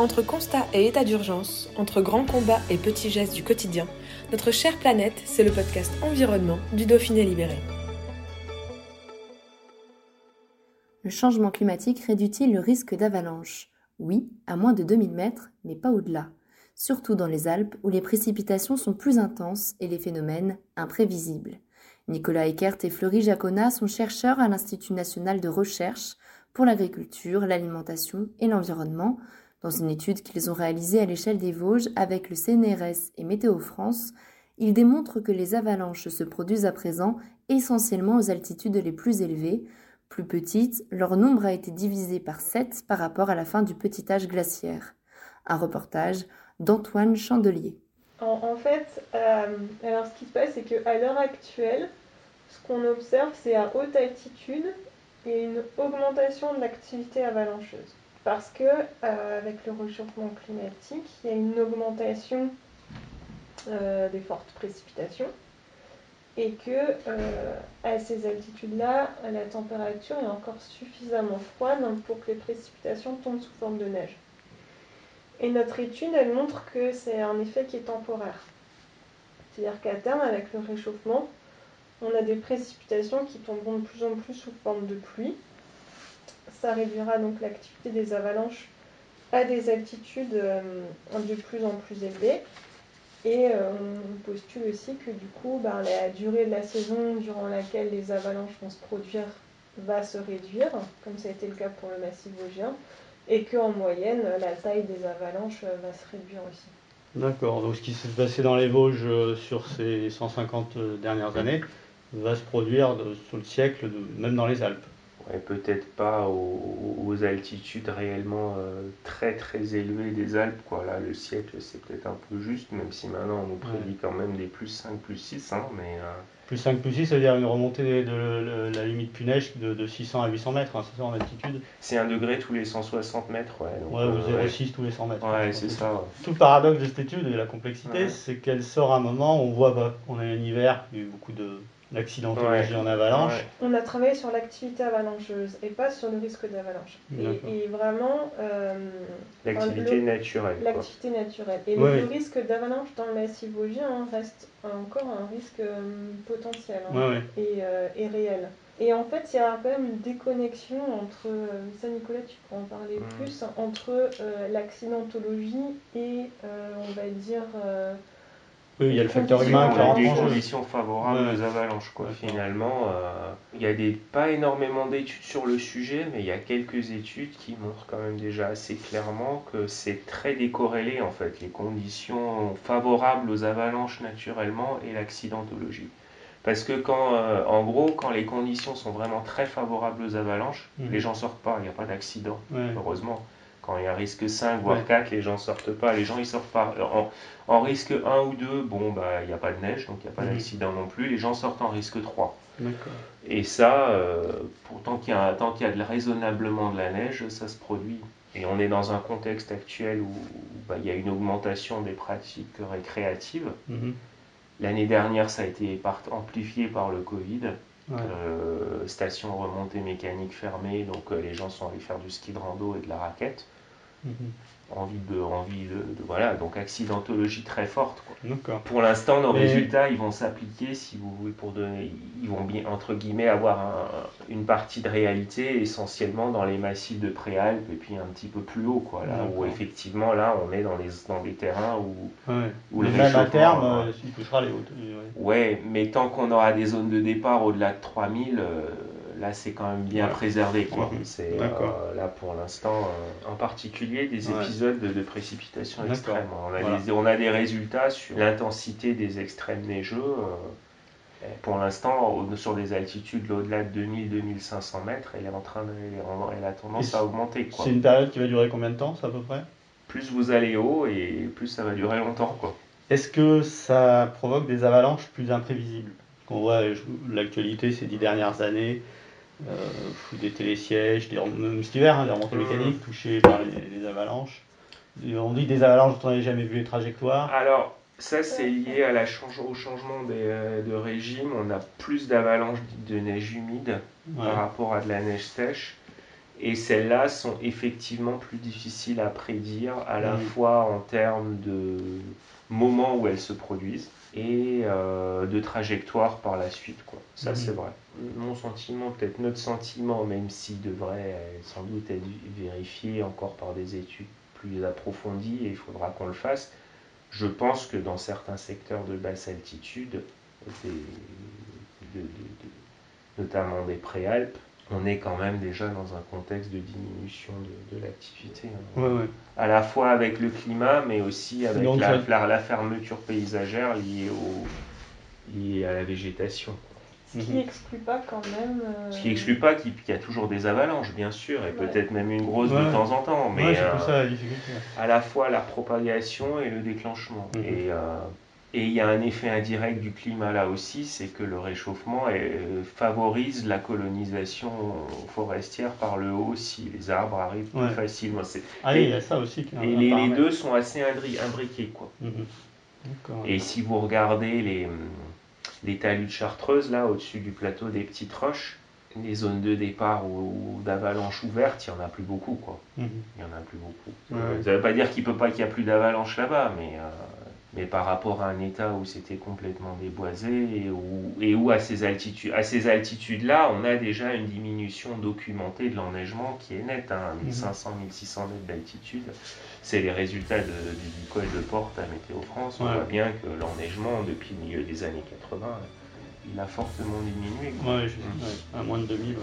Entre constat et état d'urgence, entre grands combats et petits gestes du quotidien, notre chère planète, c'est le podcast Environnement du Dauphiné Libéré. Le changement climatique réduit-il le risque d'avalanche? Oui, à moins de 2000 mètres, mais pas au-delà. Surtout dans les Alpes où les précipitations sont plus intenses et les phénomènes imprévisibles. Nicolas Eckert et Fleury Jacona sont chercheurs à l'Institut national de recherche pour l'agriculture, l'alimentation et l'environnement dans une étude qu'ils ont réalisée à l'échelle des Vosges avec le CNRS et Météo France, ils démontrent que les avalanches se produisent à présent essentiellement aux altitudes les plus élevées. Plus petites, leur nombre a été divisé par 7 par rapport à la fin du petit âge glaciaire. Un reportage d'Antoine Chandelier. En, fait, euh, alors ce qui se passe, c'est qu'à l'heure actuelle, ce qu'on observe, c'est à haute altitude et une augmentation de l'activité avalancheuse parce que euh, avec le réchauffement climatique, il y a une augmentation euh, des fortes précipitations et que euh, à ces altitudes-là, la température est encore suffisamment froide pour que les précipitations tombent sous forme de neige. Et notre étude, elle montre que c'est un effet qui est temporaire. C'est-à-dire qu'à terme, avec le réchauffement, on a des précipitations qui tomberont de plus en plus sous forme de pluie ça réduira donc l'activité des avalanches à des altitudes euh, de plus en plus élevées. Et euh, on postule aussi que du coup, ben, la durée de la saison durant laquelle les avalanches vont se produire va se réduire, comme ça a été le cas pour le massif vosgien, et qu'en moyenne, la taille des avalanches euh, va se réduire aussi. D'accord, donc ce qui s'est passé dans les Vosges sur ces 150 euh, dernières années va se produire sur le siècle, même dans les Alpes. Ouais, peut-être pas aux, aux altitudes réellement euh, très très élevées des Alpes. Quoi. Là, le siècle, c'est peut-être un peu juste, même si maintenant on nous prédit quand même des plus 5, plus 6. Hein, mais, euh, Plus 5, plus 6, ça veut dire une remontée de, la limite Puneige de, de 600 à 800 mètres, hein, c'est ça en altitude c'est un degré tous les 160 mètres. Ouais, donc, Ouais, ou euh, 0,6 tous les 100 mètres. Ouais, c'est ça. ouais. Tout le paradoxe de cette étude et la complexité, c'est qu'elle sort à un moment où on voit, bah, on a un hiver, il y a eu beaucoup de- d'accidentologie Ouais. en avalanche. Ouais. On a travaillé sur l'activité avalancheuse et pas sur le risque d'avalanche. Et, et vraiment, euh, L'activité le- naturelle. l'activité naturelle. Et Ouais. le, risque d'avalanche dans le massif vosgien hein, reste encore un risque euh, potentiel hein, Ouais, ouais. Et, euh, et réel. Et en fait, il y a quand même une déconnexion entre, ça Nicolas, tu peux en parler Mm. plus, entre euh, l'accidentologie et, euh, on va dire, euh, Oui, il y a le facteur humain qui rentre en jeu. conditions favorables Ouais. aux avalanches. Quoi. Finalement, euh, il y a des, pas énormément d'études sur le sujet, mais il y a quelques études qui montrent quand même déjà assez clairement que c'est très décorrélé en fait, les conditions favorables aux avalanches naturellement et l'accidentologie. Parce que quand, euh, en gros, quand les conditions sont vraiment très favorables aux avalanches, Mhm. les gens sortent pas, il n'y a pas d'accident Ouais. heureusement. Quand il y a risque 5, voire Ouais. 4, les gens sortent pas. Les gens, ils sortent pas. En, en risque 1 ou 2, bon, bah, il n'y a pas de neige, donc il n'y a pas Mhm. d'accident non plus. Les gens sortent en risque 3. D'accord. Et ça, euh, tant qu'il y a, tant qu'il y a de, raisonnablement de la neige, ça se produit. Et on est dans un contexte actuel où, bah, il y a une augmentation des pratiques récréatives. Mhm. L'année dernière, ça a été amplifié par le Covid. Euh, station remontée mécanique fermée, donc euh, les gens sont allés faire du ski de rando et de la raquette. Mhm. Envie de, envie de, de- voilà, donc accidentologie très forte. quoi. Pour l'instant, nos Mais- résultats, ils vont s'appliquer, si vous voulez, pour donner, ils vont bien, entre guillemets, avoir un- une partie de réalité essentiellement dans les massifs de Préalpes et puis un petit peu plus haut, quoi, là où effectivement, là, on est dans, les, dans des terrains où, Ouais. Ou le Mais même à terme, euh, euh, il touchera les hautes. ouais. Ouais, mais tant qu'on aura des zones de départ au-delà de 3000, euh, là c'est quand même bien Ouais. préservé. Quoi. Mhm. C'est, euh, là pour l'instant, euh, en particulier des Ouais. épisodes de, de précipitations extrêmes. On a, Voilà. des, on a des résultats sur l'intensité des extrêmes neigeux. euh, pour l'instant, sur des altitudes au-delà de 2000-2500 mètres, elle est en train de, elle a tendance à augmenter. C'est une période qui va durer combien de temps, à peu près? Plus vous allez haut et plus ça va durer longtemps. Quoi. Est-ce que ça provoque des avalanches plus imprévisibles? On voit l'actualité ces dix dernières années, euh, des télésièges, des, même cet hiver, hein, des remontées mécaniques touchées par les, avalanches. On dit des avalanches dont on n'avait jamais vu les trajectoires. Alors, ça, c'est lié à la au changement euh, de régime. On a plus d'avalanches de neige humide par rapport à de la neige sèche. Et celles-là sont effectivement plus difficiles à prédire, à la fois en termes de moment où elles se produisent et euh, de trajectoire par la suite. Quoi. Ça, c'est vrai. Mon sentiment, peut-être notre sentiment, même s'il devrait sans doute être vérifié encore par des études plus approfondies, et il faudra qu'on le fasse, je pense que dans certains secteurs de basse altitude, notamment des préalpes, on est quand même déjà dans un contexte de diminution de, l'activité. Hein. À la fois avec le climat, mais aussi avec la, fermeture paysagère liée, au, à la végétation. Ce qui n'exclut mhm. pas quand même. Euh, Ce qui n'exclut pas qu'il y a toujours des avalanches, bien sûr, et peut-être même une grosse de temps en temps. Mais euh, à la fois la propagation et le déclenchement. Mhm. Et, euh, et il y a un effet indirect du climat là aussi, c'est que le réchauffement favorise la colonisation forestière par le haut si les arbres arrivent plus facilement. Ah il y a ça aussi. Et les, deux sont assez imbriqués. Quoi. Mhm. Et si vous regardez les les talus de Chartreuse, là, au-dessus du plateau des Petites Roches, les zones de départ ou, d'avalanche ouvertes, il n'y en a plus beaucoup, quoi. Mhm. Il n'y en a plus beaucoup. Ça ne veut pas dire qu'il peut pas qu'il n'y a plus d'avalanche là-bas, mais euh, mais par rapport à un état où c'était complètement déboisé et où, et où à ces altitudes, à ces altitudes-là, on a déjà une diminution documentée de l'enneigement qui est nette, hein, 1500, 1600 mètres d'altitude. C'est les résultats de, du, col de porte à Météo France. On voit bien que l'enneigement, depuis le milieu des années 80, il a fortement diminué. Oui, à moins de 2000, ouais.